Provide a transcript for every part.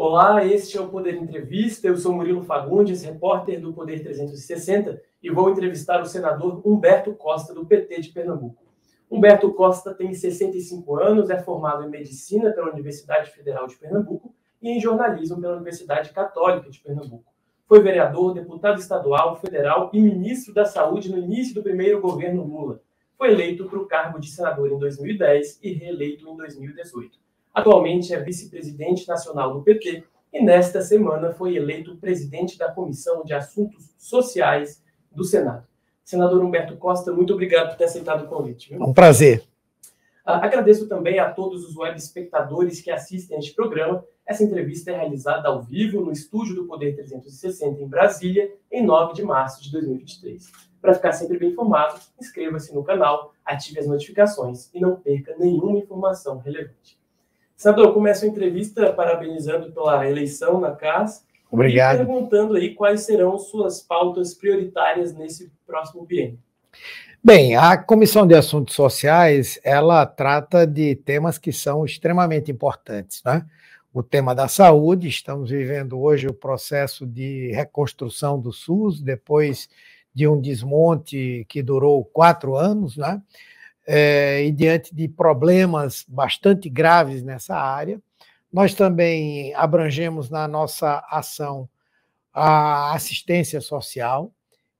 Olá, este é o Poder Entrevista. Eu sou Murilo Fagundes, repórter do Poder 360, e vou entrevistar o senador Humberto Costa, do PT de Pernambuco. Humberto Costa tem 65 anos, é formado em medicina pela Universidade Federal de Pernambuco e em jornalismo pela Universidade Católica de Pernambuco. Foi vereador, deputado estadual, federal e ministro da Saúde no início do primeiro governo Lula. Foi eleito para o cargo de senador em 2010 e reeleito em 2018. Atualmente é vice-presidente nacional do PT e nesta semana foi eleito presidente da Comissão de Assuntos Sociais do Senado. Senador Humberto Costa, muito obrigado por ter aceitado o convite. Viu? Um prazer. Ah, agradeço também a todos os web espectadores que assistem a este programa. Essa entrevista é realizada ao vivo no estúdio do Poder 360 em Brasília, em 9 de março de 2023. Para ficar sempre bem informado, inscreva-se no canal, ative as notificações e não perca nenhuma informação relevante. Senador, eu começo a entrevista parabenizando pela eleição na CAS. Obrigado. E perguntando aí quais serão suas pautas prioritárias nesse próximo biênio. Bem, a Comissão de Assuntos Sociais, ela trata de temas que são extremamente importantes, né? O tema da saúde, estamos vivendo hoje o processo de reconstrução do SUS, depois de um desmonte que durou quatro anos, né? É, e diante de problemas bastante graves nessa área. Nós também abrangemos na nossa ação a assistência social,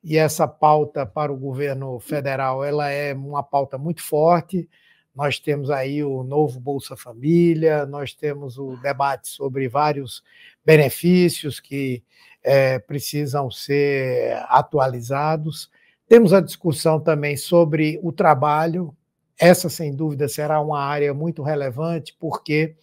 e essa pauta para o governo federal ela é uma pauta muito forte. Nós temos aí o novo Bolsa Família, nós temos o debate sobre vários benefícios que é, precisam ser atualizados. Temos a discussão também sobre o trabalho, essa, sem dúvida, será uma área muito relevante, porque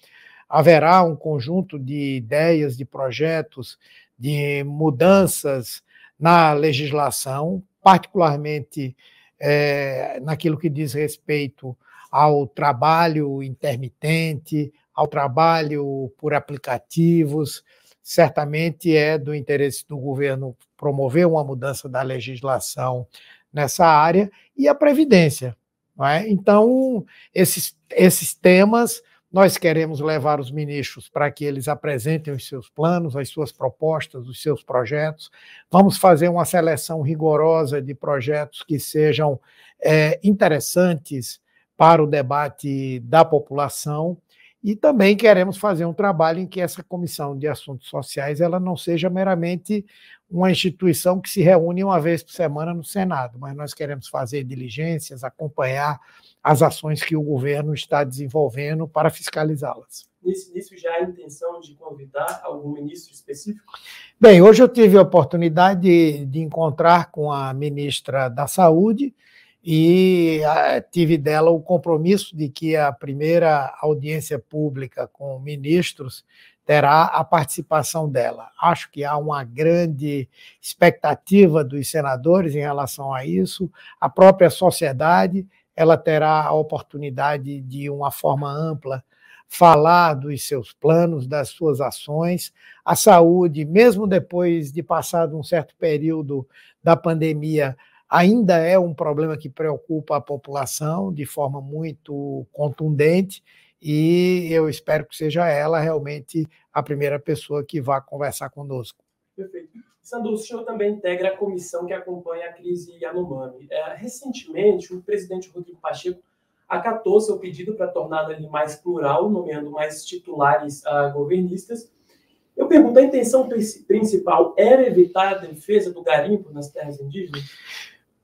haverá um conjunto de ideias, de projetos, de mudanças na legislação, particularmente é, naquilo que diz respeito ao trabalho intermitente, ao trabalho por aplicativos. Certamente é do interesse do governo promover uma mudança da legislação nessa área e a Previdência. É? Então, esses, esses temas nós queremos levar os ministros para que eles apresentem os seus planos, as suas propostas, os seus projetos. Vamos fazer uma seleção rigorosa de projetos que sejam é, interessantes para o debate da população e também queremos fazer um trabalho em que essa comissão de assuntos sociais ela não seja meramente uma instituição que se reúne uma vez por semana no Senado, mas nós queremos fazer diligências, acompanhar as ações que o governo está desenvolvendo para fiscalizá-las. Nisso já há intenção de convidar algum ministro específico? Bem, hoje eu tive a oportunidade de, de encontrar com a ministra da Saúde, e tive dela o compromisso de que a primeira audiência pública com ministros terá a participação dela. Acho que há uma grande expectativa dos senadores em relação a isso. A própria sociedade, ela terá a oportunidade de uma forma ampla falar dos seus planos, das suas ações. A saúde, mesmo depois de passado um certo período da pandemia, ainda é um problema que preocupa a população de forma muito contundente e eu espero que seja ela realmente a primeira pessoa que vá conversar conosco. Perfeito. Sandro, o senhor também integra a comissão que acompanha a crise Yanomami. É, recentemente, o presidente Rodrigo Pacheco acatou seu pedido para torná-la mais plural, nomeando mais titulares uh, governistas. Eu pergunto, a intenção principal era evitar a defesa do garimpo nas terras indígenas?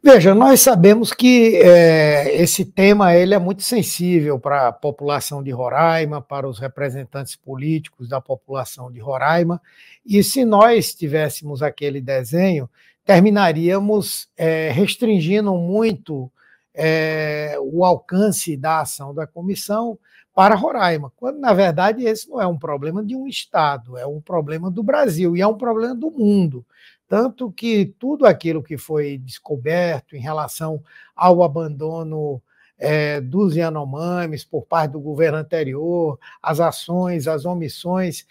Veja, nós sabemos que é, esse tema ele é muito sensível para a população de Roraima, para os representantes políticos da população de Roraima, e se nós tivéssemos aquele desenho, terminaríamos é, restringindo muito é, o alcance da ação da comissão para Roraima, quando na verdade esse não é um problema de um Estado, é um problema do Brasil e é um problema do mundo. Tanto que tudo aquilo que foi descoberto em relação ao abandono é, dos Yanomamis por parte do governo anterior, as ações, as omissões,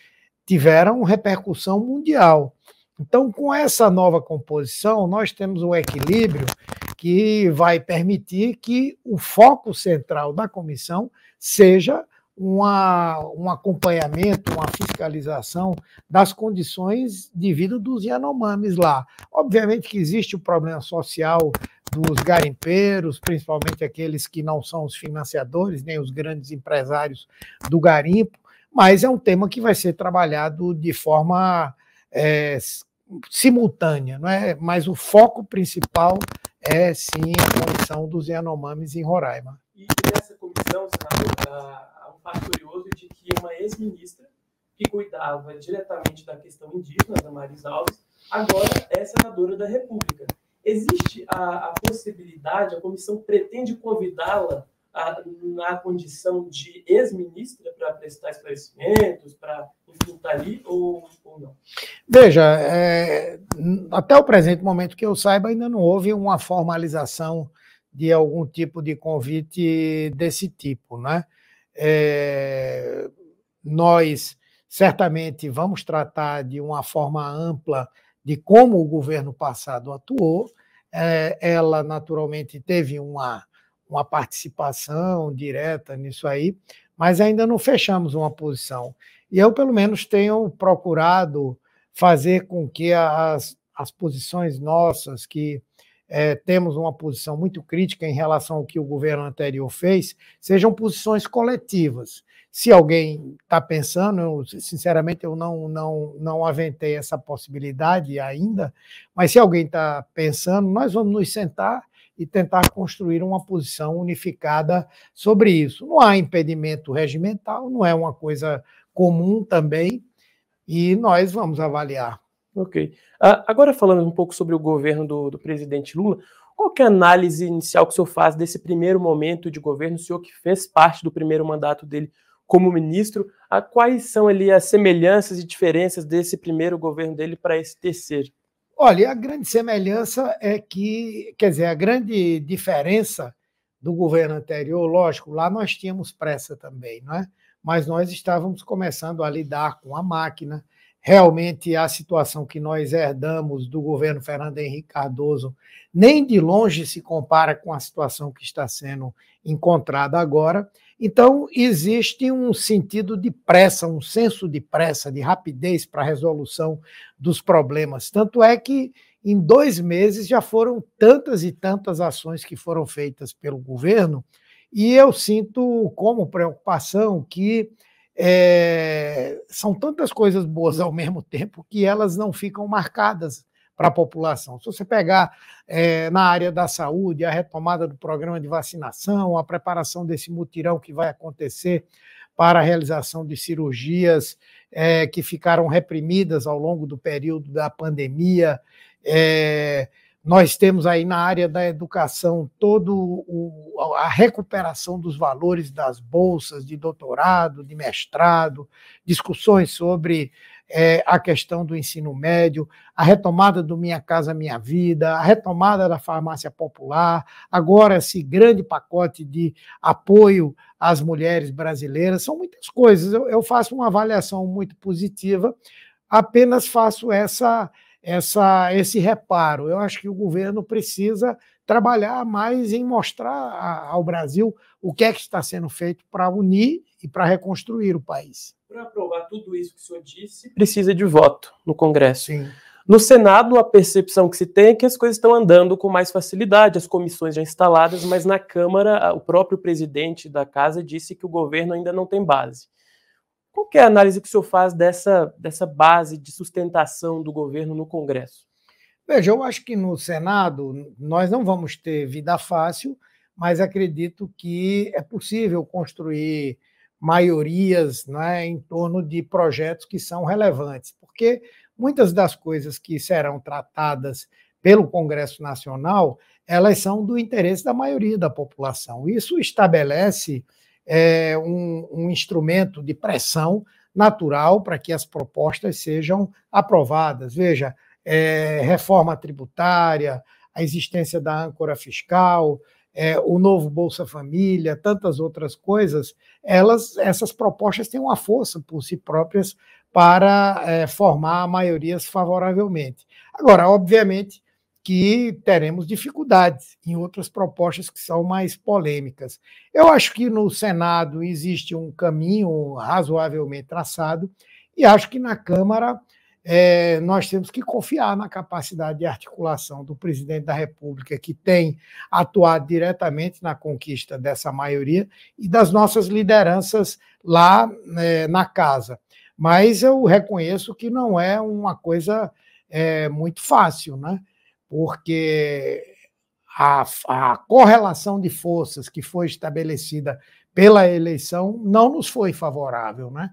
tiveram repercussão mundial. Então, com essa nova composição, nós temos um equilíbrio que vai permitir que o foco central da comissão seja uma, um acompanhamento, uma fiscalização das condições de vida dos Yanomamis lá. Obviamente que existe o problema social dos garimpeiros, principalmente aqueles que não são os financiadores, nem os grandes empresários do garimpo, mas é um tema que vai ser trabalhado de forma é, simultânea, não é? mas o foco principal é sim a condição dos Yanomamis em Roraima. E nessa comissão, senador, fato curioso de que uma ex-ministra que cuidava diretamente da questão indígena, da Maris Alves, agora é senadora da República. Existe a, a possibilidade, a comissão pretende convidá-la na condição de ex-ministra para prestar esclarecimentos, para, estar tá ali ou, ou não? Veja, é, até o presente momento que eu saiba, ainda não houve uma formalização de algum tipo de convite desse tipo, né? É, nós certamente vamos tratar de uma forma ampla de como o governo passado atuou. É, ela, naturalmente, teve uma, uma participação direta nisso aí, mas ainda não fechamos uma posição. E eu, pelo menos, tenho procurado fazer com que as, as posições nossas, que é, temos uma posição muito crítica em relação ao que o governo anterior fez, sejam posições coletivas. Se alguém está pensando, eu, sinceramente eu não, não, não aventei essa possibilidade ainda, mas se alguém está pensando, nós vamos nos sentar e tentar construir uma posição unificada sobre isso. Não há impedimento regimental, não é uma coisa comum também, e nós vamos avaliar. Ok. Uh, agora falando um pouco sobre o governo do, do presidente Lula, qual é a análise inicial que o senhor faz desse primeiro momento de governo, o senhor que fez parte do primeiro mandato dele como ministro, uh, quais são ali as semelhanças e diferenças desse primeiro governo dele para esse terceiro? Olha, a grande semelhança é que, quer dizer, a grande diferença do governo anterior, lógico, lá nós tínhamos pressa também, não é? Mas nós estávamos começando a lidar com a máquina, realmente a situação que nós herdamos do governo Fernando Henrique Cardoso nem de longe se compara com a situação que está sendo encontrada agora. Então, existe um sentido de pressa, um senso de pressa, de rapidez para a resolução dos problemas. Tanto é que, em dois meses, já foram tantas e tantas ações que foram feitas pelo governo, e eu sinto como preocupação que é, são tantas coisas boas ao mesmo tempo que elas não ficam marcadas para a população. Se você pegar é, na área da saúde, a retomada do programa de vacinação, a preparação desse mutirão que vai acontecer para a realização de cirurgias é, que ficaram reprimidas ao longo do período da pandemia, é, nós temos aí na área da educação todo a recuperação dos valores das bolsas de doutorado, de mestrado, discussões sobre é, a questão do ensino médio, a retomada do Minha Casa Minha Vida, a retomada da farmácia popular, agora esse grande pacote de apoio às mulheres brasileiras, são muitas coisas. Eu, eu faço uma avaliação muito positiva, apenas faço essa essa, esse reparo. Eu acho que o governo precisa trabalhar mais em mostrar ao Brasil o que é que está sendo feito para unir e para reconstruir o país. Para aprovar tudo isso que o senhor disse, precisa de voto no Congresso. Sim. No Senado, a percepção que se tem é que as coisas estão andando com mais facilidade, as comissões já instaladas, mas na Câmara, o próprio presidente da casa disse que o governo ainda não tem base. Qual é a análise que o senhor faz dessa, dessa base de sustentação do governo no Congresso? Veja, eu acho que no Senado nós não vamos ter vida fácil, mas acredito que é possível construir maiorias né, em torno de projetos que são relevantes, porque muitas das coisas que serão tratadas pelo Congresso Nacional, elas são do interesse da maioria da população. Isso estabelece é, um, um instrumento de pressão natural para que as propostas sejam aprovadas. Veja, é, reforma tributária, a existência da âncora fiscal, é, o novo Bolsa Família, tantas outras coisas, elas, essas propostas têm uma força por si próprias para é, formar maiorias favoravelmente. Agora, obviamente, que teremos dificuldades em outras propostas que são mais polêmicas. Eu acho que no Senado existe um caminho razoavelmente traçado e acho que na Câmara é, nós temos que confiar na capacidade de articulação do presidente da República, que tem atuado diretamente na conquista dessa maioria, e das nossas lideranças lá é, na casa. Mas eu reconheço que não é uma coisa é, muito fácil, né? Porque a, a correlação de forças que foi estabelecida pela eleição não nos foi favorável. Né?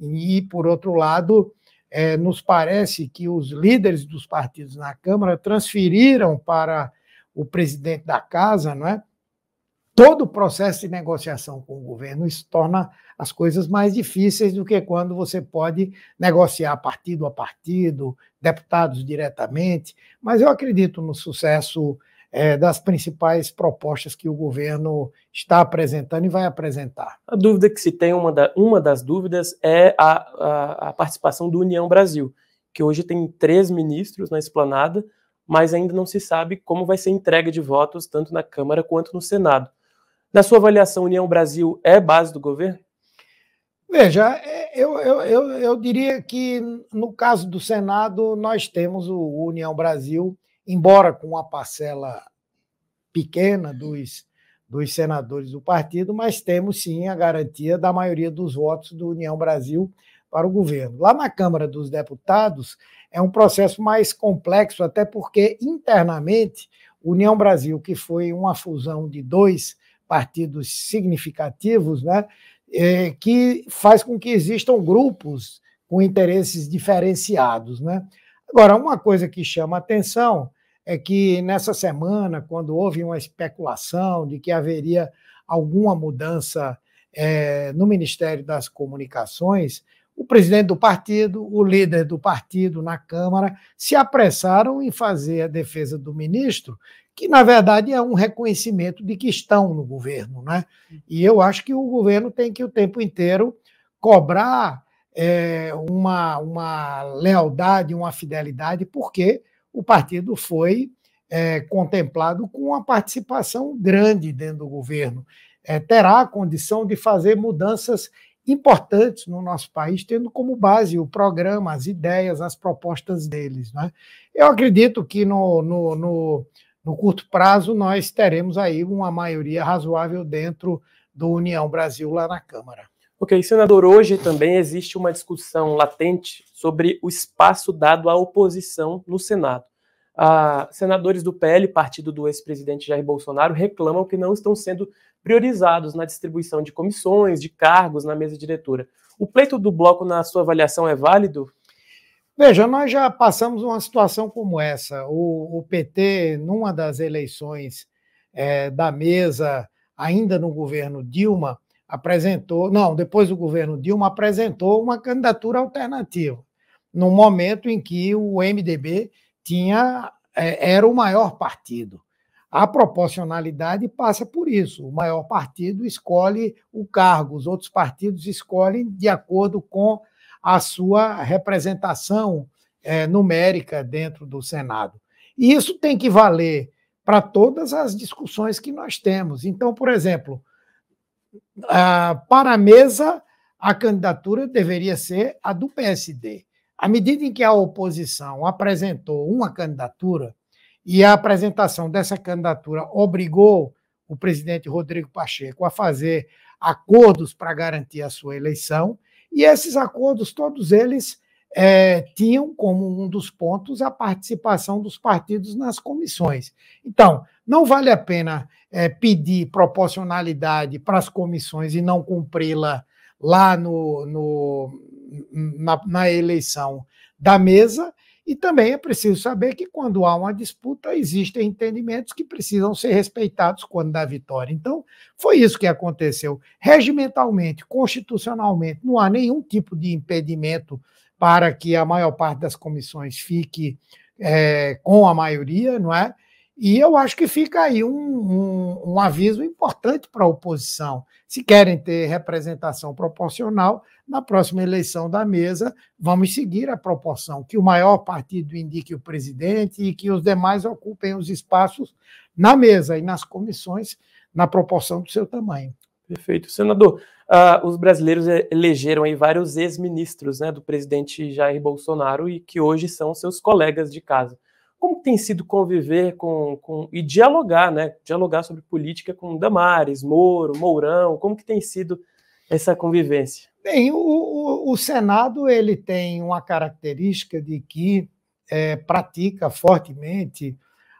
E, por outro lado, é, nos parece que os líderes dos partidos na Câmara transferiram para o presidente da casa, não é? Todo o processo de negociação com o governo, isso torna as coisas mais difíceis do que quando você pode negociar partido a partido, deputados diretamente. Mas eu acredito no sucesso é, das principais propostas que o governo está apresentando e vai apresentar. A dúvida que se tem, uma, da, uma das dúvidas, é a, a, a participação do União Brasil, que hoje tem três ministros na esplanada, mas ainda não se sabe como vai ser a entrega de votos, tanto na Câmara quanto no Senado. Na sua avaliação, União Brasil é base do governo? Veja, é, eu, eu, eu, eu diria que no caso do Senado, nós temos o União Brasil embora com uma parcela pequena dos, dos senadores do partido, mas temos sim a garantia da maioria dos votos do União Brasil para o governo. Lá na Câmara dos Deputados é um processo mais complexo, até porque internamente União Brasil, que foi uma fusão de dois partidos significativos, né, é, que faz com que existam grupos com interesses diferenciados. Né? Agora, uma coisa que chama atenção é que nessa semana, quando houve uma especulação de que haveria alguma mudança é, no Ministério das Comunicações, o presidente do partido, o líder do partido na Câmara, se apressaram em fazer a defesa do ministro, que na verdade é um reconhecimento de que estão no governo. Né? E eu acho que o governo tem que o tempo inteiro cobrar é, uma, uma lealdade, uma fidelidade, porque o partido foi é, contemplado com uma participação grande dentro do governo. É, terá a condição de fazer mudanças importantes no nosso país, tendo como base o programa, as ideias, as propostas deles. Né? Eu acredito que no, no, no, no curto prazo nós teremos aí uma maioria razoável dentro do União Brasil lá na Câmara. Ok, senador, hoje também existe uma discussão latente sobre o espaço dado à oposição no Senado. Ah, senadores do PL, partido do ex-presidente Jair Bolsonaro, reclamam que não estão sendo priorizados na distribuição de comissões, de cargos na mesa diretora. O pleito do bloco, na sua avaliação, é válido? Veja, nós já passamos uma situação como essa. O, o PT, numa das eleições é, da mesa, ainda no governo Dilma, apresentou, não, depois do governo Dilma, apresentou uma candidatura alternativa, no momento em que o MDB tinha é, era o maior partido. A proporcionalidade passa por isso. O maior partido escolhe o cargo, os outros partidos escolhem de acordo com a sua representação é, numérica dentro do Senado. E isso tem que valer para todas as discussões que nós temos. Então, por exemplo, para a mesa, a candidatura deveria ser a do PSD. À medida em que a oposição apresentou uma candidatura, e a apresentação dessa candidatura obrigou o presidente Rodrigo Pacheco a fazer acordos para garantir a sua eleição, e esses acordos, todos eles é, tinham como um dos pontos a participação dos partidos nas comissões. Então, não vale a pena é, pedir proporcionalidade para as comissões e não cumpri-la lá no, no na, na eleição da mesa, e também é preciso saber que quando há uma disputa, existem entendimentos que precisam ser respeitados quando dá vitória. Então, foi isso que aconteceu. Regimentalmente, constitucionalmente, não há nenhum tipo de impedimento para que a maior parte das comissões fique é, com a maioria, não é? E eu acho que fica aí um, um, um aviso importante para a oposição. Se querem ter representação proporcional, na próxima eleição da mesa, vamos seguir a proporção, que o maior partido indique o presidente e que os demais ocupem os espaços na mesa e nas comissões na proporção do seu tamanho. Perfeito. Senador, uh, os brasileiros elegeram aí vários ex-ministros né, do presidente Jair Bolsonaro e que hoje são seus colegas de casa. Como tem sido conviver com, com e dialogar, né? Dialogar sobre política com Damares, Moro, Mourão, como que tem sido essa convivência? Bem, o, o, o Senado ele tem uma característica de que é, pratica fortemente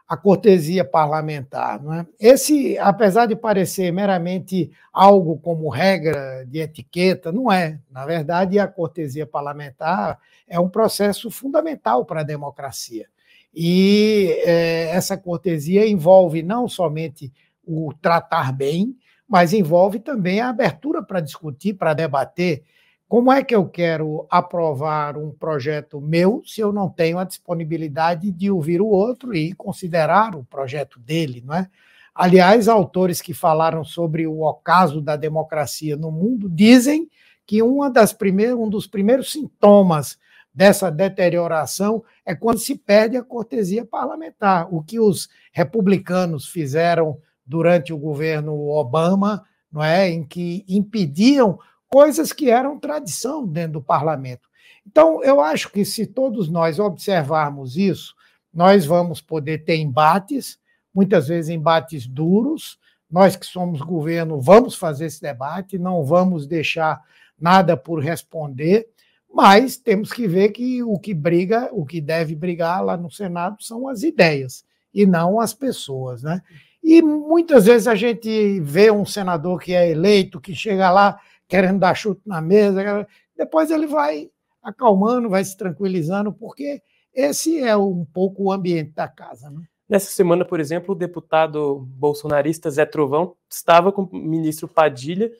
a cortesia parlamentar. Não é? Esse, apesar de parecer meramente algo como regra de etiqueta, não é. Na verdade, a cortesia parlamentar é um processo fundamental para a democracia. E é, essa cortesia envolve não somente o tratar bem, mas envolve também a abertura para discutir, para debater. Como é que eu quero aprovar um projeto meu se eu não tenho a disponibilidade de ouvir o outro e considerar o projeto dele, não é? Aliás, autores que falaram sobre o ocaso da democracia no mundo dizem que uma das primeiras, um dos primeiros sintomas dessa deterioração é quando se perde a cortesia parlamentar. O que os republicanos fizeram durante o governo Obama, não é, em que impediam coisas que eram tradição dentro do parlamento. Então, eu acho que se todos nós observarmos isso, nós vamos poder ter embates, muitas vezes embates duros. Nós que somos governo vamos fazer esse debate, não vamos deixar nada por responder, mas temos que ver que o que briga, o que deve brigar lá no Senado são as ideias e não as pessoas, né? E muitas vezes a gente vê um senador que é eleito, que chega lá querendo dar chute na mesa, depois ele vai acalmando, vai se tranquilizando, porque esse é um pouco o ambiente da casa. Né? Nessa semana, por exemplo, o deputado bolsonarista Zé Trovão estava com o ministro Padilha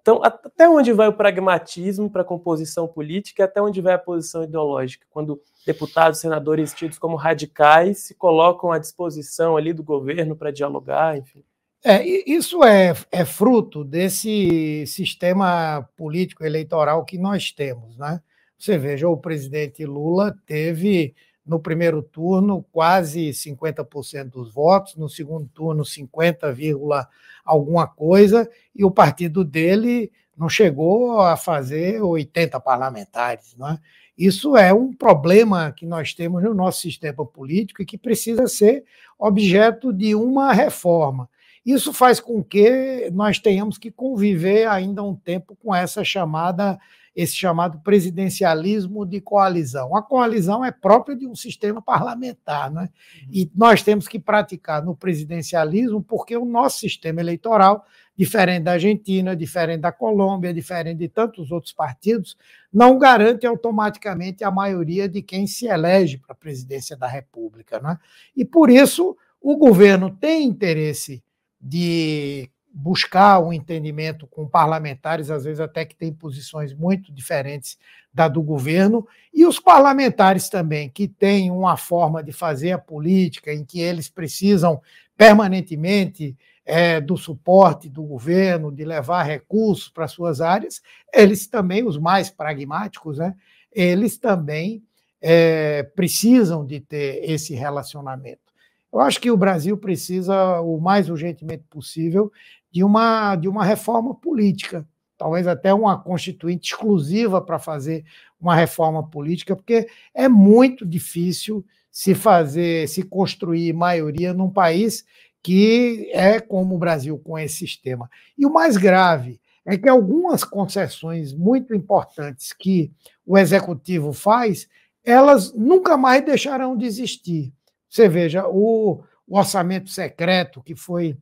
então, até onde vai o pragmatismo para a composição política, até onde vai a posição ideológica, quando deputados, senadores tidos como radicais se colocam à disposição ali do governo para dialogar, enfim? É, isso é, é fruto desse sistema político eleitoral que nós temos, né? Você veja, o presidente Lula teve no primeiro turno quase 50% dos votos, no segundo turno 50, alguma coisa, e o partido dele não chegou a fazer 80 parlamentares. Não é? Isso é um problema que nós temos no nosso sistema político e que precisa ser objeto de uma reforma. Isso faz com que nós tenhamos que conviver ainda um tempo com essa chamada esse chamado presidencialismo de coalizão. A coalizão é própria de um sistema parlamentar, né? e nós temos que praticar no presidencialismo porque o nosso sistema eleitoral, diferente da Argentina, diferente da Colômbia, diferente de tantos outros partidos, não garante automaticamente a maioria de quem se elege para a presidência da República. Né? E por isso o governo tem interesse de buscar um entendimento com parlamentares, às vezes até que têm posições muito diferentes da do governo, e os parlamentares também, que têm uma forma de fazer a política em que eles precisam permanentemente é, do suporte do governo, de levar recursos para suas áreas, eles também, os mais pragmáticos, né, eles também é, precisam de ter esse relacionamento. Eu acho que o Brasil precisa, o mais urgentemente possível, de uma, de uma reforma política, talvez até uma constituinte exclusiva para fazer uma reforma política, porque é muito difícil se fazer, se construir maioria num país que é como o Brasil com esse sistema. E o mais grave é que algumas concessões muito importantes que o executivo faz, elas nunca mais deixarão de existir. Você veja, o, o orçamento secreto que foi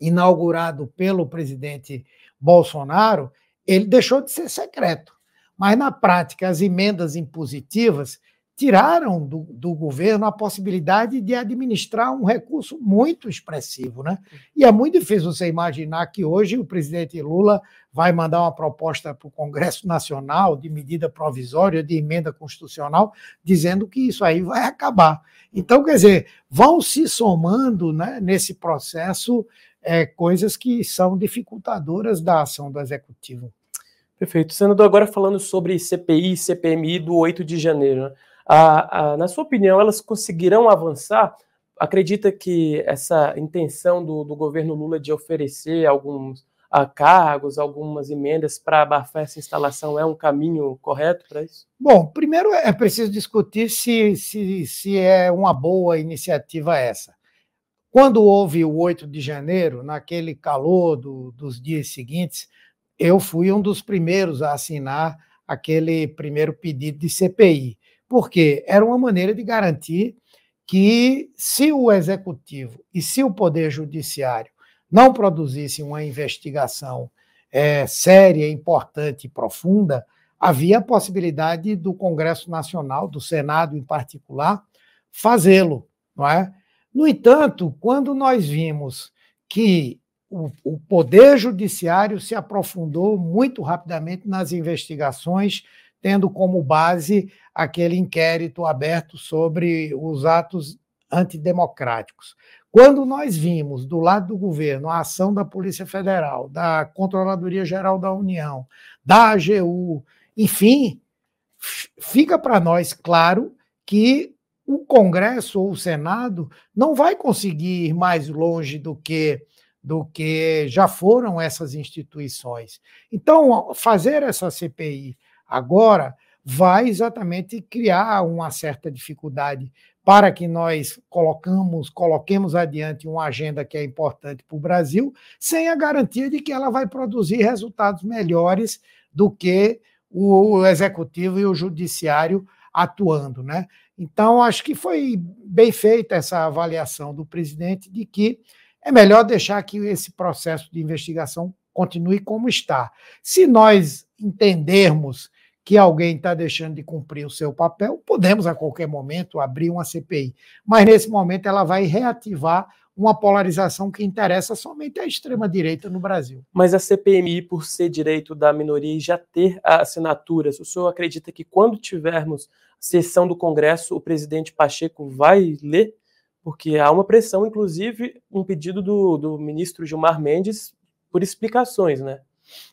inaugurado pelo presidente Bolsonaro, ele deixou de ser secreto. Mas, na prática, as emendas impositivas tiraram do, do, governo a possibilidade de administrar um recurso muito expressivo. Né? E é muito difícil você imaginar que hoje o presidente Lula vai mandar uma proposta para o Congresso Nacional de medida provisória, de emenda constitucional, dizendo que isso aí vai acabar. Então, quer dizer, vão se somando né, nesse processo é, coisas que são dificultadoras da ação do Executivo. Perfeito. Senador, agora falando sobre CPI e CPMI do 8 de janeiro. Né? A, a, na sua opinião, elas conseguirão avançar? Acredita que essa intenção do, do governo Lula de oferecer alguns a cargos, algumas emendas para abafar essa instalação é um caminho correto para isso? Bom, primeiro é preciso discutir se, se, se é uma boa iniciativa essa. Quando houve o 8 de janeiro, naquele calor do, dos dias seguintes, eu fui um dos primeiros a assinar aquele primeiro pedido de CPI porque era uma maneira de garantir que, se o executivo e se o poder judiciário não produzissem uma investigação é, séria, importante e profunda, havia a possibilidade do Congresso Nacional, do Senado em particular, fazê-lo, não é? No entanto, quando nós vimos que o, o Poder Judiciário se aprofundou muito rapidamente nas investigações tendo como base aquele inquérito aberto sobre os atos antidemocráticos. Quando nós vimos do lado do governo a ação da Polícia Federal, da Controladoria Geral da União, da AGU, enfim, fica para nós claro que o Congresso ou o Senado não vai conseguir ir mais longe do que do que já foram essas instituições. Então, fazer essa CPI agora vai exatamente criar uma certa dificuldade para que nós colocamos, coloquemos adiante uma agenda que é importante para o Brasil, sem a garantia de que ela vai produzir resultados melhores do que o executivo e o judiciário atuando, né? Então, acho que foi bem feita essa avaliação do presidente de que é melhor deixar que esse processo de investigação continue como está. Se nós entendermos que alguém está deixando de cumprir o seu papel, podemos a qualquer momento abrir uma CPI. Mas nesse momento ela vai reativar uma polarização que interessa somente à extrema-direita no Brasil. Mas a CPMI, por ser direito da minoria e já ter assinaturas, o senhor acredita que quando tivermos sessão do Congresso, o presidente Pacheco vai ler? Porque há uma pressão, inclusive, um pedido do, do ministro Gilmar Mendes por explicações, né?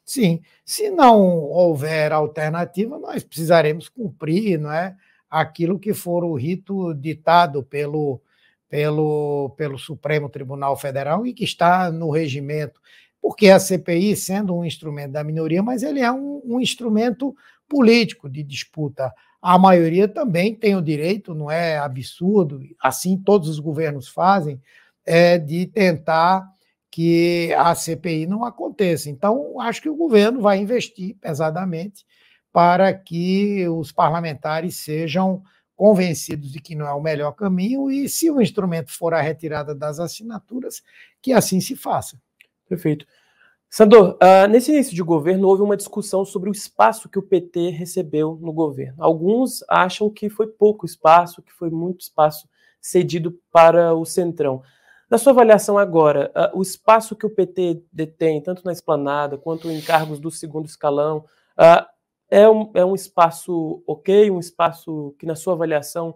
Sim, se não houver alternativa, nós precisaremos cumprir não é, aquilo que for o rito ditado pelo, pelo, pelo Supremo Tribunal Federal e que está no regimento. Porque a CPI, sendo um instrumento da minoria, mas ele é um, um instrumento político de disputa. A maioria também tem o direito, não é absurdo, assim todos os governos fazem, é, de tentar que a CPI não aconteça. Então, acho que o governo vai investir pesadamente para que os parlamentares sejam convencidos de que não é o melhor caminho e, se o instrumento for a retirada das assinaturas, que assim se faça. Perfeito. Sandor, uh, nesse início de governo houve uma discussão sobre o espaço que o PT recebeu no governo. Alguns acham que foi pouco espaço, que foi muito espaço cedido para o Centrão. Na sua avaliação agora, uh, o espaço que o PT detém, tanto na esplanada quanto em cargos do segundo escalão, uh, é, um, é um espaço ok, um espaço que, na sua avaliação,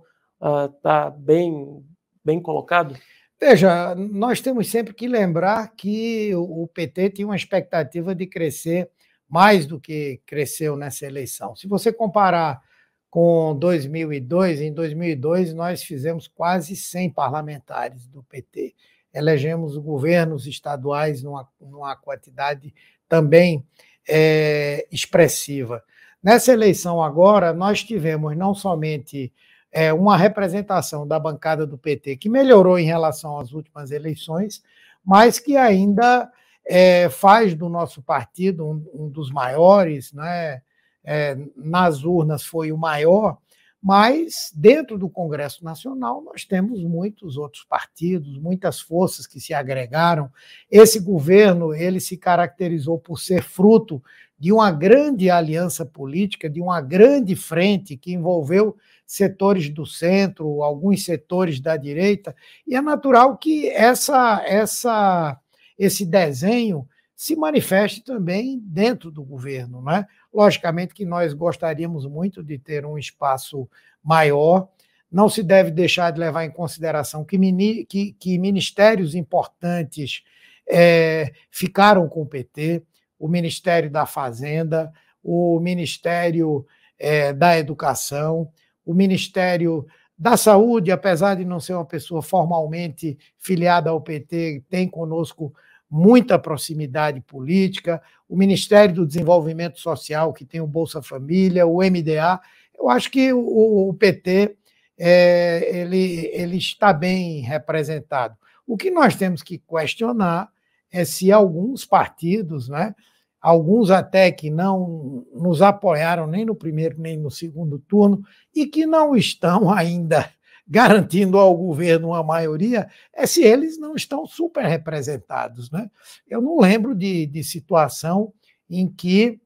está bem, bem colocado? Veja, nós temos sempre que lembrar que o PT tinha uma expectativa de crescer mais do que cresceu nessa eleição. Se você comparar com 2002. Em 2002, nós fizemos quase 100 parlamentares do PT. Elegemos governos estaduais numa, numa quantidade também é, expressiva. Nessa eleição agora, nós tivemos não somente é, uma representação da bancada do PT, que melhorou em relação às últimas eleições, mas que ainda é, faz do nosso partido um, um dos maiores, né, é, nas urnas foi o maior, mas dentro do Congresso Nacional nós temos muitos outros partidos, muitas forças que se agregaram. Esse governo ele se caracterizou por ser fruto de uma grande aliança política, de uma grande frente que envolveu setores do centro, alguns setores da direita, e é natural que essa, essa, esse desenho se manifeste também dentro do governo. Né? Logicamente que nós gostaríamos muito de ter um espaço maior, não se deve deixar de levar em consideração que, que, que ministérios importantes é, ficaram com o PT, o Ministério da Fazenda, o Ministério é, da Educação, o Ministério da Saúde, apesar de não ser uma pessoa formalmente filiada ao PT, tem conosco muita proximidade política, o Ministério do Desenvolvimento Social, que tem o Bolsa Família, o MDA. Eu acho que o, o PT é, ele, ele está bem representado. O que nós temos que questionar é se alguns partidos, né, alguns até que não nos apoiaram nem no primeiro nem no segundo turno e que não estão ainda garantindo ao governo uma maioria, é se eles não estão super representados. Né? Eu não lembro de, de situação em que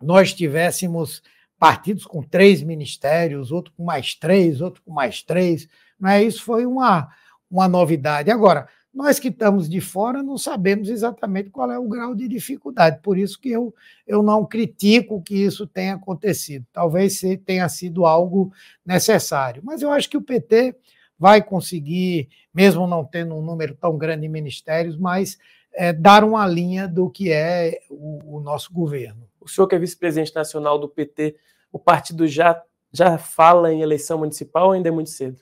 nós tivéssemos partidos com três ministérios, outro com mais três, outro com mais três. Não é? Isso foi uma, uma novidade. Agora, nós que estamos de fora não sabemos exatamente qual é o grau de dificuldade, por isso que eu, eu não critico que isso tenha acontecido. Talvez tenha sido algo necessário, mas eu acho que o PT vai conseguir, mesmo não tendo um número tão grande de ministérios, mas é, dar uma linha do que é o, o nosso governo. O senhor que é vice-presidente nacional do PT, o partido já, já fala em eleição municipal ou ainda é muito cedo?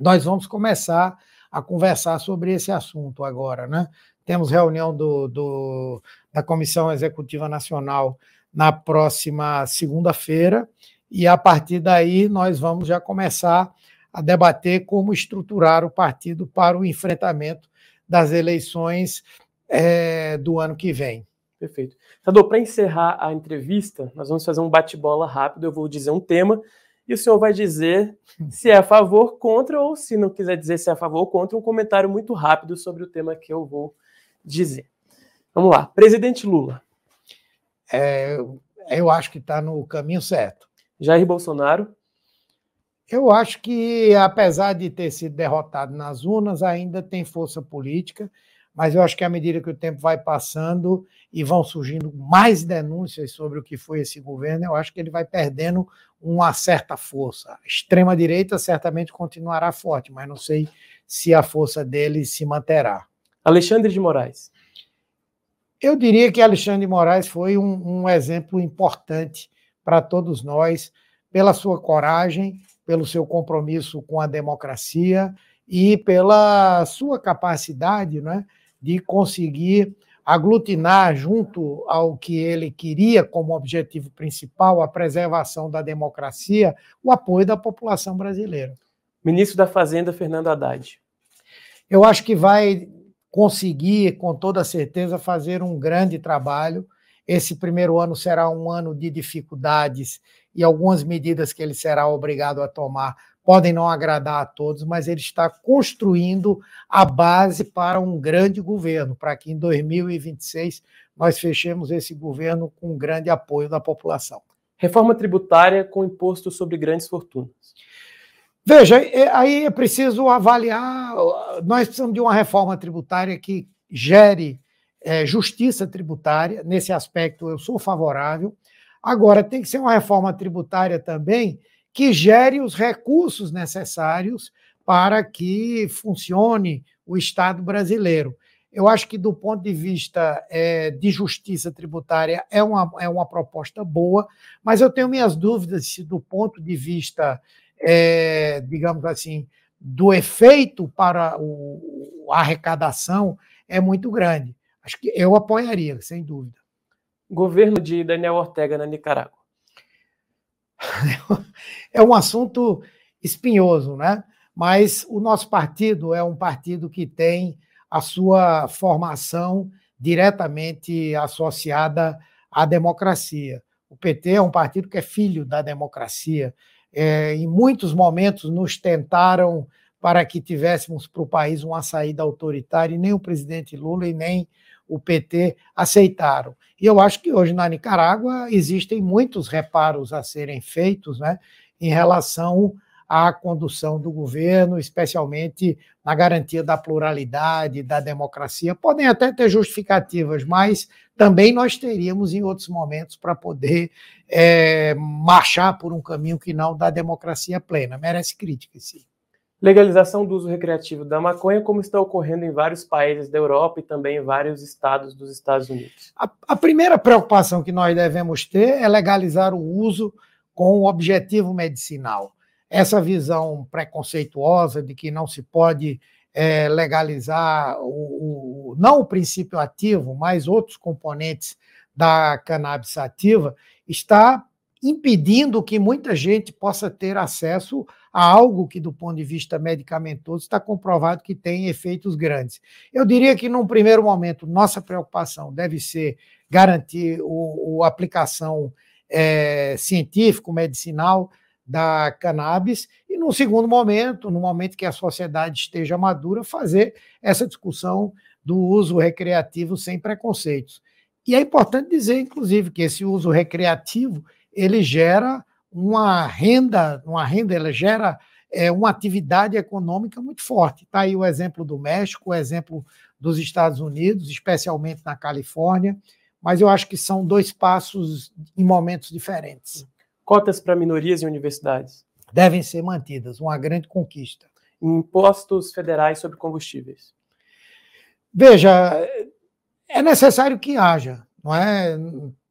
Nós vamos começar a conversar sobre esse assunto agora. Né? Temos reunião do, do da Comissão Executiva Nacional na próxima segunda-feira, e a partir daí nós vamos já começar a debater como estruturar o partido para o enfrentamento das eleições é, do ano que vem. Perfeito. Tador, para encerrar a entrevista, nós vamos fazer um bate-bola rápido. Eu vou dizer um tema e o senhor vai dizer se é a favor, contra, ou se não quiser dizer se é a favor ou contra, um comentário muito rápido sobre o tema que eu vou dizer. Vamos lá. Presidente Lula. É, eu acho que está no caminho certo. Jair Bolsonaro. Eu acho que, apesar de ter sido derrotado nas urnas, ainda tem força política mas eu acho que à medida que o tempo vai passando e vão surgindo mais denúncias sobre o que foi esse governo, eu acho que ele vai perdendo uma certa força. A extrema-direita certamente continuará forte, mas não sei se a força dele se manterá. Alexandre de Moraes. Eu diria que Alexandre de Moraes foi um, um exemplo importante para todos nós, pela sua coragem, pelo seu compromisso com a democracia e pela sua capacidade, né? De conseguir aglutinar junto ao que ele queria como objetivo principal, a preservação da democracia, o apoio da população brasileira. Ministro da Fazenda, Fernando Haddad. Eu acho que vai conseguir, com toda certeza, fazer um grande trabalho. Esse primeiro ano será um ano de dificuldades e algumas medidas que ele será obrigado a tomar podem não agradar a todos, mas ele está construindo a base para um grande governo, para que em 2026 nós fechemos esse governo com um grande apoio da população. Reforma tributária com imposto sobre grandes fortunas. Veja, é, aí é preciso avaliar. Nós precisamos de uma reforma tributária que gere é, justiça tributária. Nesse aspecto, eu sou favorável. Agora, tem que ser uma reforma tributária também que gere os recursos necessários para que funcione o Estado brasileiro. Eu acho que, do ponto de vista é, de justiça tributária, é uma, é uma proposta boa, mas eu tenho minhas dúvidas se, do ponto de vista, é, digamos assim, do efeito para o, a arrecadação, é muito grande. Acho que eu apoiaria, sem dúvida. Governo de Daniel Ortega na Nicarágua. é um assunto espinhoso, né? Mas o nosso partido é um partido que tem a sua formação diretamente associada à democracia. O PT é um partido que é filho da democracia. É, em muitos momentos nos tentaram para que tivéssemos para o país uma saída autoritária, e nem o presidente Lula e nem o PT aceitaram. E eu acho que hoje na Nicarágua existem muitos reparos a serem feitos né, em relação à condução do governo, especialmente na garantia da pluralidade, da democracia. Podem até ter justificativas, mas também nós teríamos em outros momentos para poder é, marchar por um caminho que não da democracia plena. Merece crítica, sim. Legalização do uso recreativo da maconha, como está ocorrendo em vários países da Europa e também em vários estados dos Estados Unidos. A, a primeira preocupação que nós devemos ter é legalizar o uso com o objetivo medicinal. Essa visão preconceituosa de que não se pode é, legalizar o, o, não o princípio ativo, mas outros componentes da cannabis ativa, está impedindo que muita gente possa ter acesso a algo que, do ponto de vista medicamentoso, está comprovado que tem efeitos grandes. Eu diria que, num primeiro momento, nossa preocupação deve ser garantir a aplicação é, científico-medicinal da cannabis, e, num segundo momento, no momento que a sociedade esteja madura, fazer essa discussão do uso recreativo sem preconceitos. E é importante dizer, inclusive, que esse uso recreativo ele gera uma renda, uma renda, ele gera é, uma atividade econômica muito forte. Está aí o exemplo do México, o exemplo dos Estados Unidos, especialmente na Califórnia, mas eu acho que são dois passos em momentos diferentes. Cotas para minorias e universidades? Devem ser mantidas, uma grande conquista. Impostos federais sobre combustíveis? Veja, é necessário que haja, não é?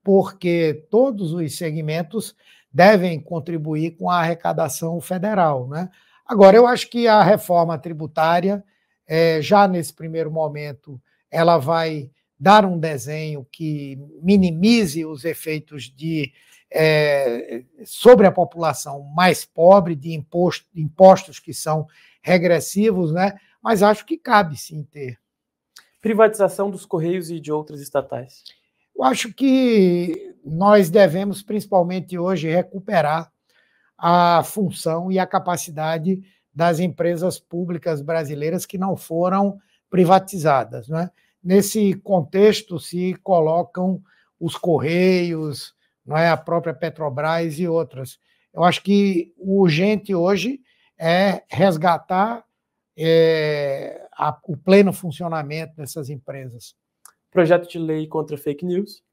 Porque todos os segmentos devem contribuir com a arrecadação federal. Né? Agora, eu acho que a reforma tributária, é, já nesse primeiro momento, ela vai dar um desenho que minimize os efeitos de é, sobre a população mais pobre, de imposto, impostos que são regressivos, né? mas acho que cabe sim ter. Privatização dos Correios e de outras estatais. Eu acho que nós devemos, principalmente hoje, recuperar a função e a capacidade das empresas públicas brasileiras que não foram privatizadas. Né? Nesse contexto, se colocam os Correios, não é, a própria Petrobras e outras. Eu acho que o urgente hoje é resgatar é, a, o pleno funcionamento dessas empresas. Projeto de lei contra fake news?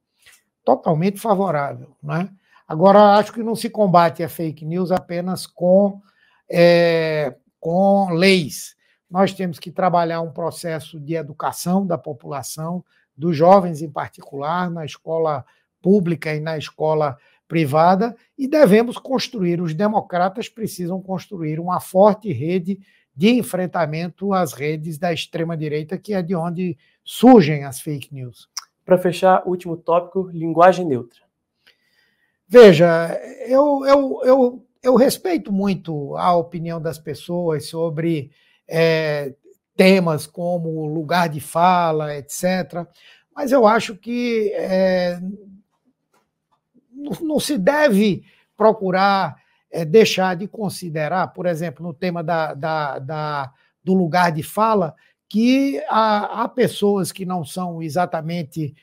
Totalmente favorável. Né? Agora, acho que não se combate a fake news apenas com, é, com leis. Nós temos que trabalhar um processo de educação da população, dos jovens em particular, na escola pública e na escola privada, e devemos construir, os democratas precisam construir uma forte rede de enfrentamento às redes da extrema-direita, que é de onde surgem as fake news. Para fechar, último tópico: linguagem neutra. Veja, eu, eu, eu, eu respeito muito a opinião das pessoas sobre é, temas como lugar de fala, etc. Mas eu acho que é, não, se deve procurar é, deixar de considerar, por exemplo, no tema da, da, da do lugar de fala, que há, há, pessoas que não são exatamente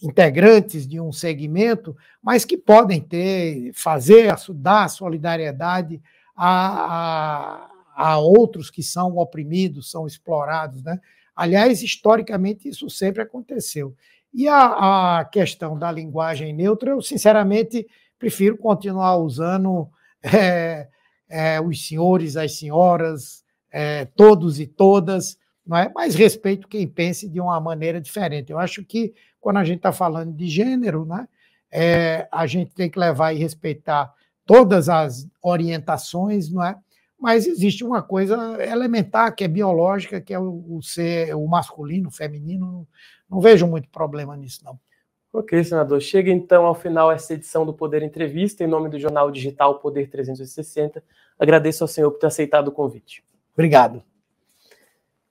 integrantes de um segmento, mas que podem ter, fazer, dar solidariedade a, a, a outros que são oprimidos, são explorados. Né? Aliás, historicamente, isso sempre aconteceu. E a, a questão da linguagem neutra, eu sinceramente prefiro continuar usando é, é, os senhores, as senhoras, é, todos e todas, não é? mas respeito quem pense de uma maneira diferente. Eu acho que quando a gente está falando de gênero, né, é, a gente tem que levar e respeitar todas as orientações, não é? Mas existe uma coisa elementar que é biológica, que é o, o ser o masculino, o feminino. Não, vejo muito problema nisso, não. Ok, senador. Chega então ao final essa edição do Poder Entrevista, em nome do jornal digital Poder 360. Agradeço ao senhor por ter aceitado o convite. Obrigado.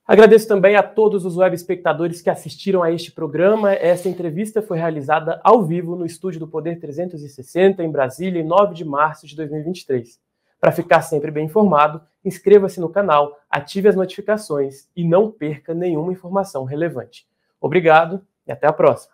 Agradeço também a todos os web espectadores que assistiram a este programa. Esta entrevista foi realizada ao vivo no estúdio do Poder 360, em Brasília, em 9 de março de 2023. Para ficar sempre bem informado, inscreva-se no canal, ative as notificações e não perca nenhuma informação relevante. Obrigado e até a próxima.